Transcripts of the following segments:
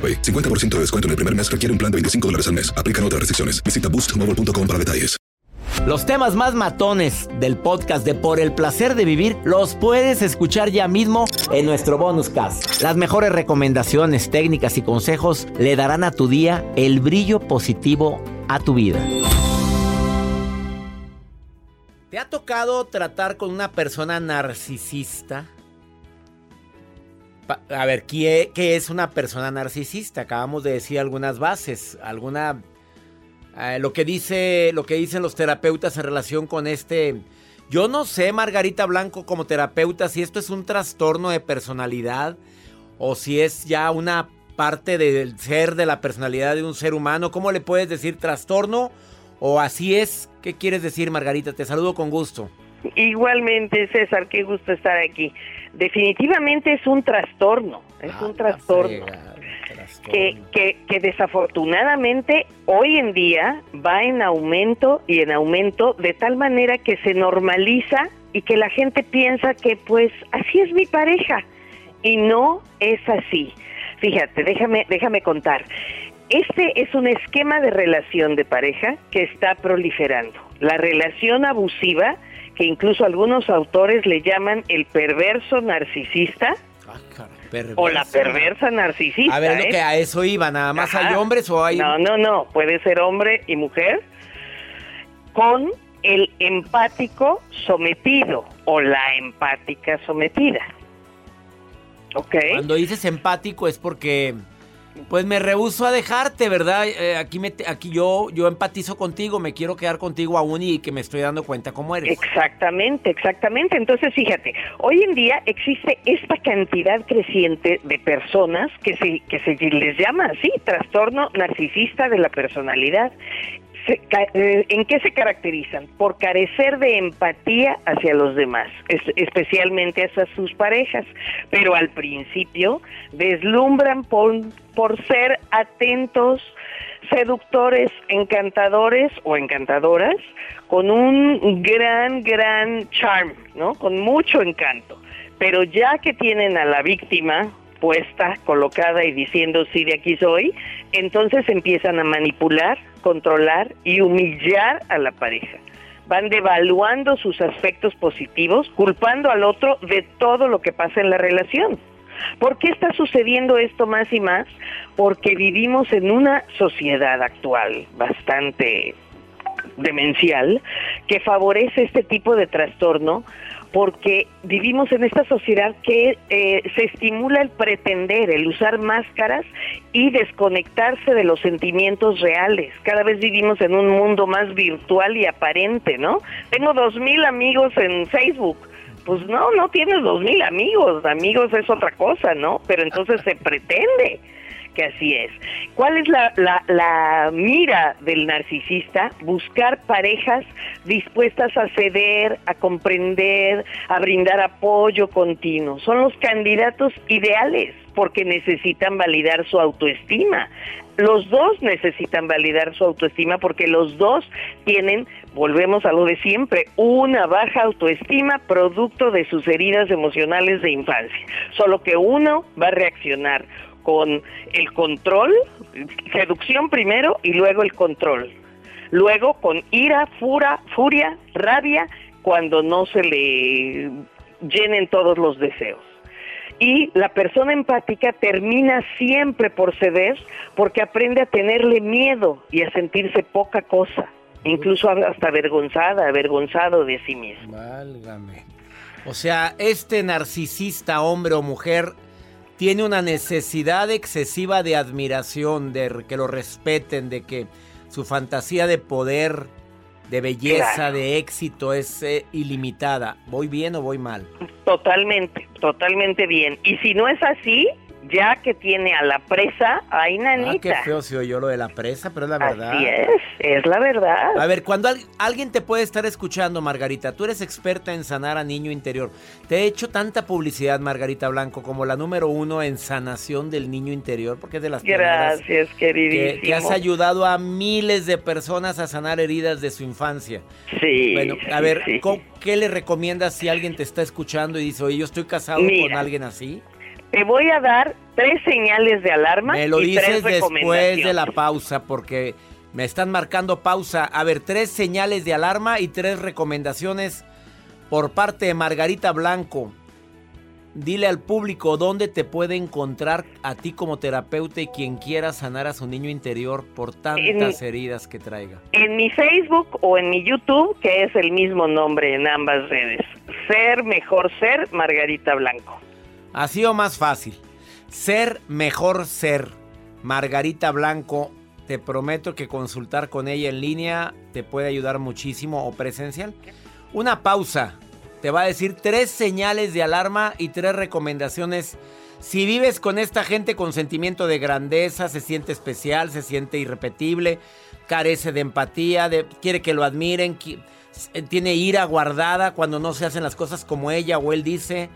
AroPay. 50% de descuento en el primer mes requiere un plan de 25 dólares al mes. Aplican otras restricciones. Visita boostmobile.com para detalles. Los temas más matones del podcast de Por el placer de vivir los puedes escuchar ya mismo en nuestro bonus cast. Las mejores recomendaciones, técnicas y consejos le darán a tu día el brillo positivo a tu vida. ¿Te ha tocado tratar con una persona narcisista? A ver, ¿qué, es una persona narcisista? Acabamos de decir algunas bases, alguna eh, lo que dice lo que dicen los terapeutas en relación con este yo no sé, Margarita Blanco como terapeuta si esto es un trastorno de personalidad o si es ya una parte del ser de la personalidad de un ser humano, ¿cómo le puedes decir trastorno o así es? ¿Qué quieres decir, Margarita? Te saludo con gusto. Igualmente, César, qué gusto estar aquí. Definitivamente es un trastorno, es ah, un trastorno. Que, que, que, desafortunadamente hoy en día va en aumento y en aumento de tal manera que se normaliza y que la gente piensa que pues así es mi pareja y no es así. Fíjate, déjame, déjame contar. Este es un esquema de relación de pareja que está proliferando. La relación abusiva que incluso algunos autores le llaman el perverso narcisista. Ah, o la perversa narcisista. A ver, lo ¿eh? que a eso iba, nada más hay hombres o hay. No, no, no, puede ser hombre y mujer con el empático sometido o la empática sometida. ¿Ok? Cuando dices empático es porque pues me rehuso a dejarte, ¿verdad? Eh, aquí me, aquí yo, yo empatizo contigo, me quiero quedar contigo aún y que me estoy dando cuenta cómo eres. Exactamente, exactamente. Entonces, fíjate, hoy en día existe esta cantidad creciente de personas que se, que se les llama así, trastorno narcisista de la personalidad. Eh, ¿En qué se caracterizan? Por carecer de empatía hacia los demás, especialmente hacia sus parejas, pero al principio deslumbran por, por ser atentos, seductores, encantadores o encantadoras, con un gran, gran charm, ¿no? Con mucho encanto. Pero ya que tienen a la víctima puesta, colocada y diciendo sí de aquí soy, entonces empiezan a manipular, controlar y humillar a la pareja. Van devaluando sus aspectos positivos, culpando al otro de todo lo que pasa en la relación. ¿Por qué está sucediendo esto más y más? Porque vivimos en una sociedad actual bastante demencial que favorece este tipo de trastorno porque vivimos en esta sociedad que eh, se estimula el pretender, el usar máscaras y desconectarse de los sentimientos reales. Cada vez vivimos en un mundo más virtual y aparente, ¿no? Tengo dos mil amigos en Facebook. Pues no, no tienes dos mil amigos, amigos es otra cosa, ¿no? Pero entonces se pretende así es. ¿Cuál es la, mira del narcisista? Buscar parejas dispuestas a ceder, a comprender, a brindar apoyo continuo. Son los candidatos ideales porque necesitan validar su autoestima. Los dos necesitan validar su autoestima porque los dos tienen, volvemos a lo de siempre, una baja autoestima producto de sus heridas emocionales de infancia. Solo que uno va a reaccionar con el control, seducción primero y luego el control. Luego con ira, fura, furia, rabia, cuando no se le llenen todos los deseos. Y la persona empática termina siempre por ceder porque aprende a tenerle miedo y a sentirse poca cosa, incluso hasta avergonzada, avergonzado de sí mismo. Válgame. O sea, este narcisista, hombre o mujer, tiene una necesidad excesiva de admiración, de que lo respeten, de que su fantasía de poder, de belleza, de éxito es eh, ilimitada. ¿Voy bien o voy mal? Totalmente, totalmente bien. Y si no es así, ya que tiene a la presa, ay, nanita. Ah, qué feo si yo lo de la presa, pero es la verdad. Así es, es la verdad. A ver, cuando alguien te puede estar escuchando, Margarita, tú eres experta en sanar a niño interior. Te he hecho tanta publicidad, Margarita Blanco, como la número uno en sanación del niño interior, porque es de las Gracias, queridísimo. Que, has ayudado a miles de personas a sanar heridas de su infancia. Sí. Bueno, a ver, ¿qué le recomiendas si alguien te está escuchando y dice, oye, yo estoy casado con alguien así? Te voy a dar tres señales de alarma. Me lo dices después de la pausa porque me están marcando pausa. A ver, tres señales de alarma y tres recomendaciones por parte de Margarita Blanco. Dile al público dónde te puede encontrar a ti como terapeuta y quien quiera sanar a su niño interior por tantas heridas que traiga. En mi Facebook o en mi YouTube, que es el mismo nombre en ambas redes. Ser mejor ser, Margarita Blanco. Así o más fácil. Ser mejor ser. Margarita Blanco, te prometo que consultar con ella en línea te puede ayudar muchísimo o presencial. Una pausa. Te va a decir tres señales de alarma y tres recomendaciones. Si vives con esta gente con sentimiento de grandeza, se siente especial, se siente irrepetible, carece de empatía, quiere que lo admiren, tiene ira guardada cuando no se hacen las cosas como ella o él dice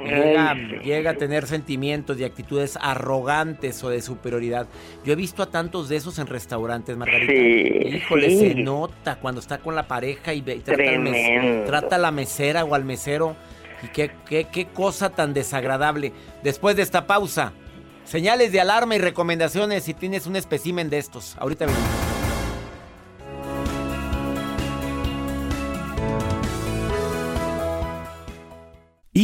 Llega, a tener sentimientos y actitudes arrogantes o de superioridad. Yo he visto a tantos de esos en restaurantes, Margarita. Híjole, se nota cuando está con la pareja y, trata, a la mesera o al mesero. Y qué, qué, qué cosa tan desagradable. Después de esta pausa, señales de alarma y recomendaciones si tienes un espécimen de estos. Ahorita venimos.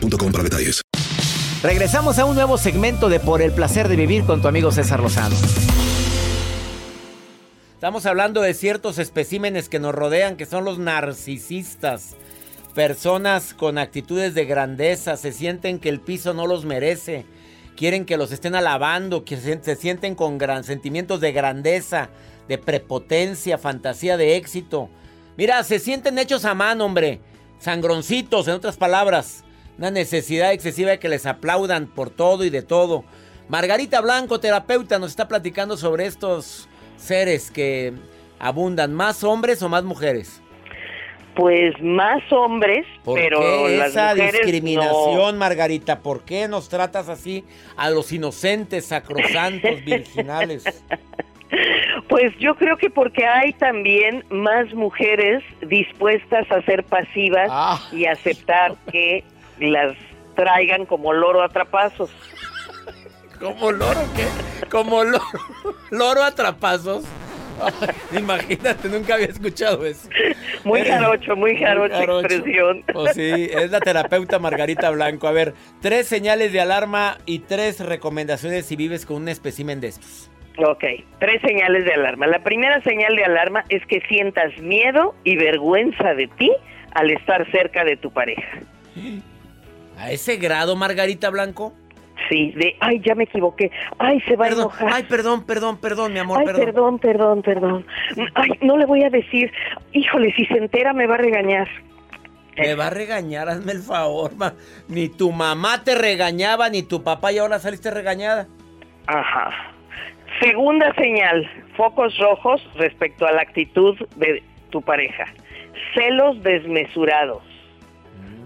para detalles. Regresamos a un nuevo segmento de Por el placer de vivir con tu amigo César Lozano. Estamos hablando de ciertos especímenes que nos rodean, que son los narcisistas. Personas con actitudes de grandeza, se sienten que el piso no los merece, quieren que los estén alabando, que se, sienten con gran, sentimientos de grandeza, de prepotencia, fantasía de éxito. Mira, se sienten hechos a mano, hombre. Sangroncitos, en otras palabras. Una necesidad excesiva de que les aplaudan por todo y de todo. Margarita Blanco, terapeuta, nos está platicando sobre estos seres que abundan. ¿Más hombres o más mujeres? Pues más hombres, pero qué esa discriminación, Margarita? ¿Por qué nos tratas así a los inocentes, sacrosantos, virginales? Pues yo creo que porque hay también más mujeres dispuestas a ser pasivas ah. y aceptar que las traigan como loro atrapazos. ¿Como loro qué? Como loro, loro atrapazos. imagínate, nunca había escuchado eso. Muy jarocho, muy jarocho, expresión. Pues sí, es la terapeuta Margarita Blanco. A ver, tres señales de alarma y tres recomendaciones si vives con un espécimen de estos. Ok, tres señales de alarma. La primera señal de alarma es que sientas miedo y vergüenza de ti al estar cerca de tu pareja. ¿A ese grado, Margarita Blanco? Sí, de, ay, ya me equivoqué, ay, se va a enojar. Ay, perdón, perdón, perdón, mi amor, ay, perdón. perdón, perdón, Ay, no le voy a decir, híjole, si se entera me va a regañar. Me va a regañar, hazme el favor, Ni tu mamá te regañaba, ni tu papá y ahora saliste regañada. Ajá. Segunda señal, focos rojos respecto a la actitud de tu pareja. Celos desmesurados.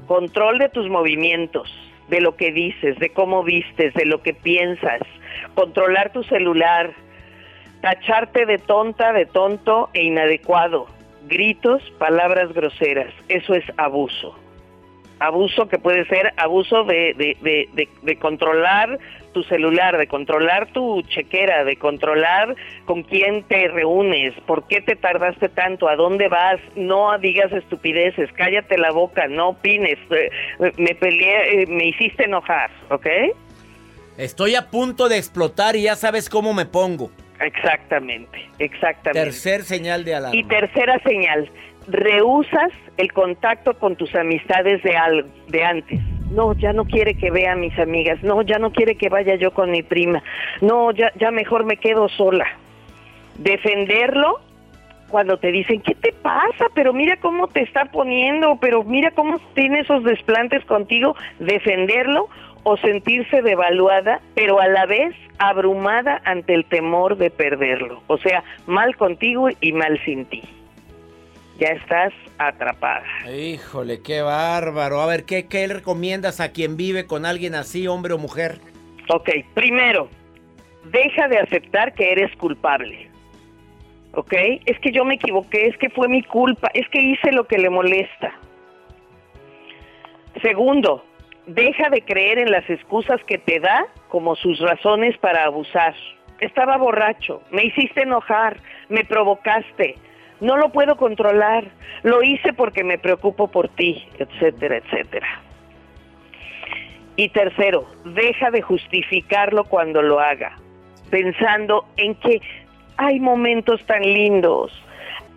Control de tus movimientos de lo que dices, de cómo vistes, de lo que piensas, controlar tu celular, tacharte de tonta, de tonto e inadecuado, gritos, palabras groseras, eso es abuso. Abuso que puede ser abuso de, de, de, controlar tu celular, de controlar tu chequera, de controlar con quién te reúnes, por qué te tardaste tanto, a dónde vas, no digas estupideces, cállate la boca, no opines, eh, me peleé, eh, me hiciste enojar, ¿ok? Estoy a punto de explotar y ya sabes cómo me pongo. Exactamente, exactamente. Tercer señal de alarma. Y tercera señal, rehusas el contacto con tus amistades de, al, de antes. No, ya no quiere que vea a mis amigas. No, ya no quiere que vaya yo con mi prima. No, ya, ya mejor me quedo sola. Defenderlo cuando te dicen, ¿qué te pasa? Pero mira cómo te está poniendo, pero mira cómo tiene esos desplantes contigo. Defenderlo o sentirse devaluada, pero a la vez abrumada ante el temor de perderlo. O sea, mal contigo y mal sin ti. Ya estás atrapada. Híjole, qué bárbaro. A ver, ¿qué, ¿qué le recomiendas a quien vive con alguien así, hombre o mujer? Ok, primero, deja de aceptar que eres culpable. ¿Ok? Es que yo me equivoqué, es que fue mi culpa, es que hice lo que le molesta. Segundo, deja de creer en las excusas que te da como sus razones para abusar. Estaba borracho, me hiciste enojar, me provocaste, no lo puedo controlar, lo hice porque me preocupo por ti, etcétera, etcétera. Y tercero, deja de justificarlo cuando lo haga, pensando en que hay momentos tan lindos,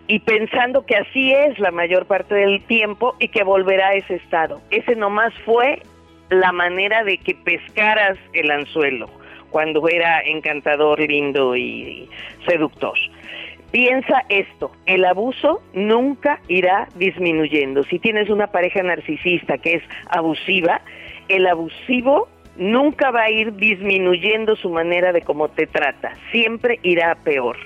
y pensando que así es la mayor parte del tiempo y que volverá a ese estado. Ese nomás fue la manera de que pescaras el anzuelo cuando era encantador, lindo y seductor. Piensa esto, el abuso nunca irá disminuyendo. Si tienes una pareja narcisista que es abusiva, el abusivo nunca va a ir disminuyendo su manera de cómo te trata, siempre irá peor.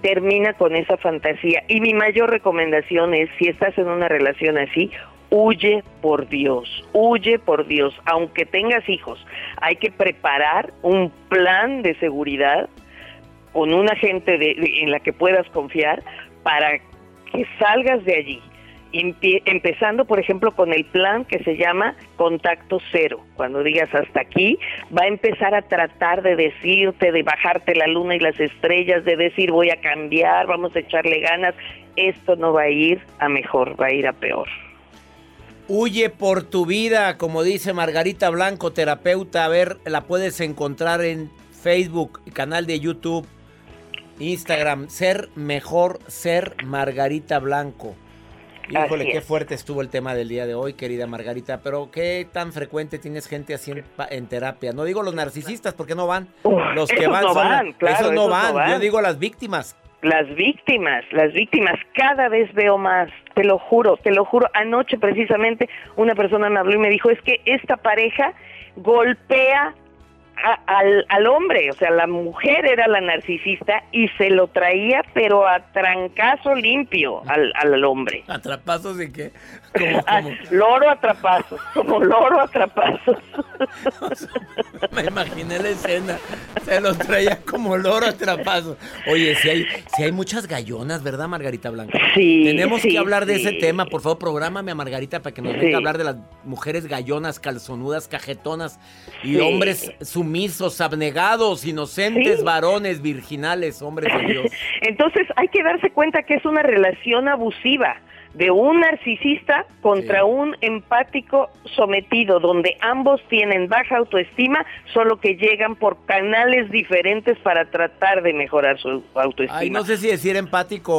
Termina con esa fantasía. Y mi mayor recomendación es, si estás en una relación así, huye por Dios, huye por Dios, aunque tengas hijos. Hay que preparar un plan de seguridad con una gente en la que puedas confiar para que salgas de allí. empezando, por ejemplo, con el plan que se llama contacto cero. Cuando digas hasta aquí, va a empezar a tratar de decirte, de bajarte la luna y las estrellas, de decir voy a cambiar, vamos a echarle ganas. Esto no va a ir a mejor, va a ir a peor. Huye por tu vida, como dice Margarita Blanco, terapeuta. A ver, la puedes encontrar en Facebook, canal de YouTube, Instagram. Ser mejor, ser Margarita Blanco. Híjole, qué fuerte estuvo el tema del día de hoy, querida Margarita. Pero qué tan frecuente tienes gente así en, terapia. No digo los narcisistas porque no van. los que van, no van, esos no van. Yo digo las víctimas las víctimas, las víctimas, cada vez veo más, te lo juro, te lo juro. Anoche precisamente una persona me habló y me dijo, es que esta pareja golpea al, al, hombre, o sea, la mujer era la narcisista y se lo traía, pero a trancazo limpio al, al hombre. ¿Atrapazos de qué? Ah, loro atrapazos, como loro atrapazos. Me imaginé la escena, se lo traía como loro atrapazos. Oye, si hay, si hay muchas gallonas, ¿verdad, Margarita Blanca? Sí. Tenemos que hablar de ese tema, por favor, prográmame a Margarita para que nos venga a hablar de las mujeres gallonas, calzonudas, cajetonas y hombres sumisos, abnegados, inocentes, varones, virginales, hombres de Dios. Entonces hay que darse cuenta que es una relación abusiva de un narcisista contra un empático sometido, donde ambos tienen baja autoestima, solo que llegan por canales diferentes para tratar de mejorar su autoestima. Ay, no sé si decir empático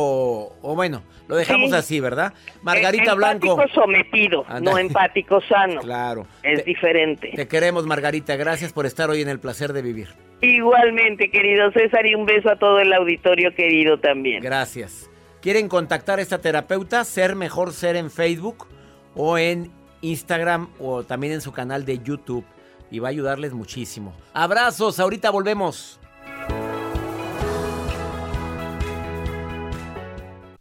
o, bueno, lo dejamos así, ¿verdad? Margarita eh, Blanco. Empático sometido, no empático sano. Claro. Es diferente. Te queremos, Margarita. Gracias por estar hoy en el placer de vivir. Igualmente, querido César, y un beso a todo el auditorio querido también. Gracias. ¿Quieren contactar a esta terapeuta? Ser Mejor Ser en Facebook o en Instagram o también en su canal de YouTube. Y va a ayudarles muchísimo. Abrazos, ahorita volvemos.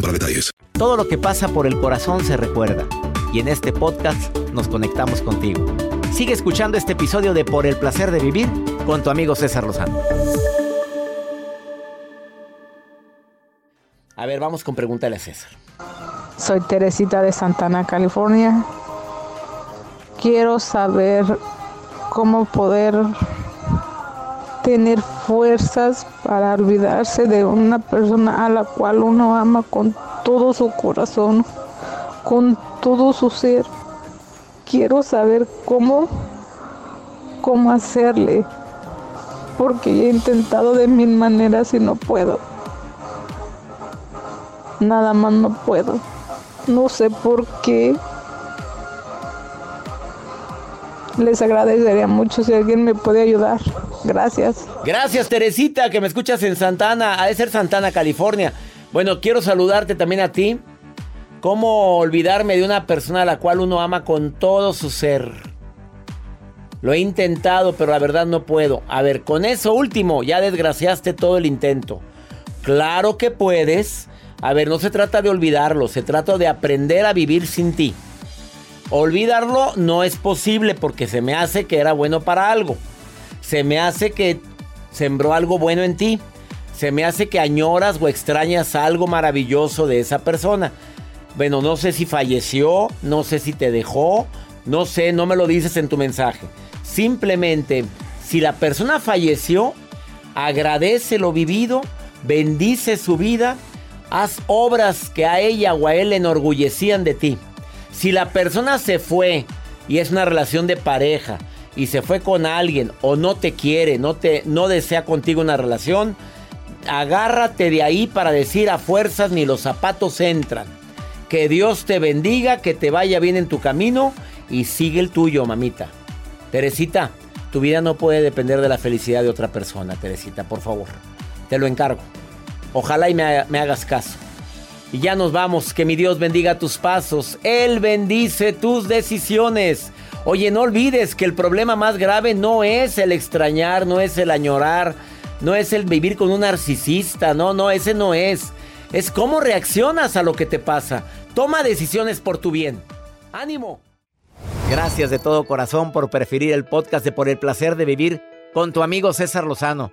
para detalles. Todo lo que pasa por el corazón se recuerda. Y en este podcast nos conectamos contigo. Sigue escuchando este episodio de Por el placer de vivir con tu amigo César Lozano. A ver, vamos con pregúntale a César. Soy Teresita de Santana, California. Quiero saber cómo poder tener fuerzas para olvidarse de una persona a la cual uno ama con todo su corazón, con todo su ser. Quiero saber cómo, cómo hacerle, porque he intentado de mil maneras y no puedo. Nada más no puedo. No sé por qué. Les agradecería mucho si alguien me puede ayudar. Gracias. Gracias, Teresita, que me escuchas en Santana, ha de ser Santana, California. Bueno, quiero saludarte también a ti. ¿Cómo olvidarme de una persona a la cual uno ama con todo su ser? Lo he intentado, pero la verdad no puedo. A ver, con eso último, ya desgraciaste todo el intento. Claro que puedes. A ver, no se trata de olvidarlo, se trata de aprender a vivir sin ti. Olvidarlo no es posible porque se me hace que era bueno para algo se me hace que sembró algo bueno en ti. Se me hace que añoras o extrañas algo maravilloso de esa persona. Bueno, no sé si falleció, no sé si te dejó, no sé, no me lo dices en tu mensaje. Simplemente, si la persona falleció, agradece lo vivido, bendice su vida, haz obras que a ella o a él enorgullecían de ti. Si la persona se fue y es una relación de pareja, y se fue con alguien o no te quiere, no te no desea contigo una relación, agárrate de ahí para decir a fuerzas ni los zapatos entran. Que Dios te bendiga, que te vaya bien en tu camino y sigue el tuyo, mamita. Teresita, tu vida no puede depender de la felicidad de otra persona, Teresita, por favor. Te lo encargo. Ojalá y me, me hagas caso. Y ya nos vamos, que mi Dios bendiga tus pasos. Él bendice tus decisiones. Oye, no olvides que el problema más grave no es el extrañar, no es el añorar, no es el vivir con un narcisista, no, no, ese no es. Es cómo reaccionas a lo que te pasa. Toma decisiones por tu bien. ¡Ánimo! Gracias de todo corazón por preferir el podcast de Por el Placer de Vivir con tu amigo César Lozano.